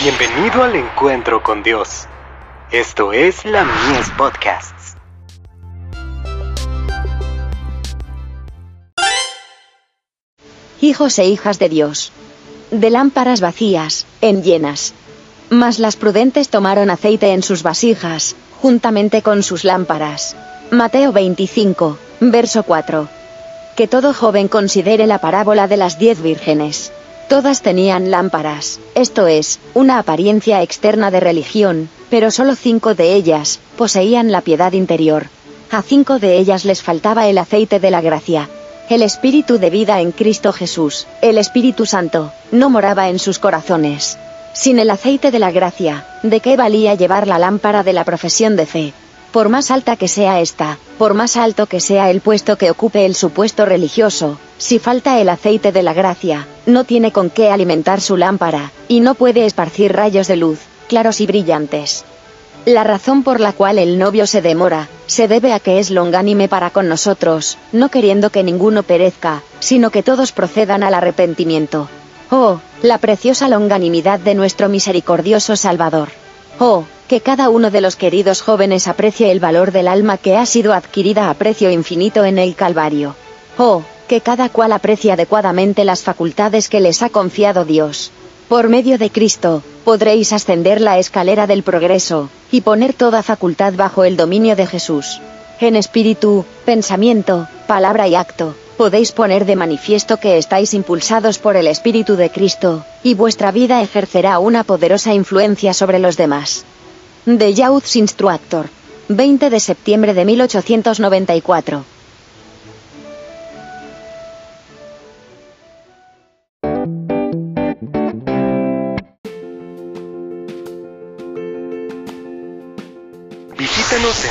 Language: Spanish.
Bienvenido al encuentro con Dios. Esto es la Mies Podcasts. Hijos e hijas de Dios. De lámparas vacías, en llenas. Mas las prudentes tomaron aceite en sus vasijas, juntamente con sus lámparas. Mateo 25, verso 4. Que todo joven considere la parábola de las diez vírgenes. Todas tenían lámparas, esto es, una apariencia externa de religión, pero solo cinco de ellas poseían la piedad interior. A cinco de ellas les faltaba el aceite de la gracia. El espíritu de vida en Cristo Jesús, el Espíritu Santo, no moraba en sus corazones. Sin el aceite de la gracia, ¿de qué valía llevar la lámpara de la profesión de fe? Por más alta que sea esta, por más alto que sea el puesto que ocupe el supuesto religioso, si falta el aceite de la gracia, no tiene con qué alimentar su lámpara, y no puede esparcir rayos de luz, claros y brillantes. La razón por la cual el novio se demora, se debe a que es longánime para con nosotros, no queriendo que ninguno perezca, sino que todos procedan al arrepentimiento. Oh, la preciosa longanimidad de nuestro misericordioso Salvador. Oh, que cada uno de los queridos jóvenes aprecie el valor del alma que ha sido adquirida a precio infinito en el Calvario. Oh, que cada cual aprecie adecuadamente las facultades que les ha confiado Dios. Por medio de Cristo, podréis ascender la escalera del progreso, y poner toda facultad bajo el dominio de Jesús. En espíritu, pensamiento, palabra y acto, podéis poner de manifiesto que estáis impulsados por el Espíritu de Cristo, y vuestra vida ejercerá una poderosa influencia sobre los demás. The Youth Instructor. 20 de septiembre de 1894. Visítanos en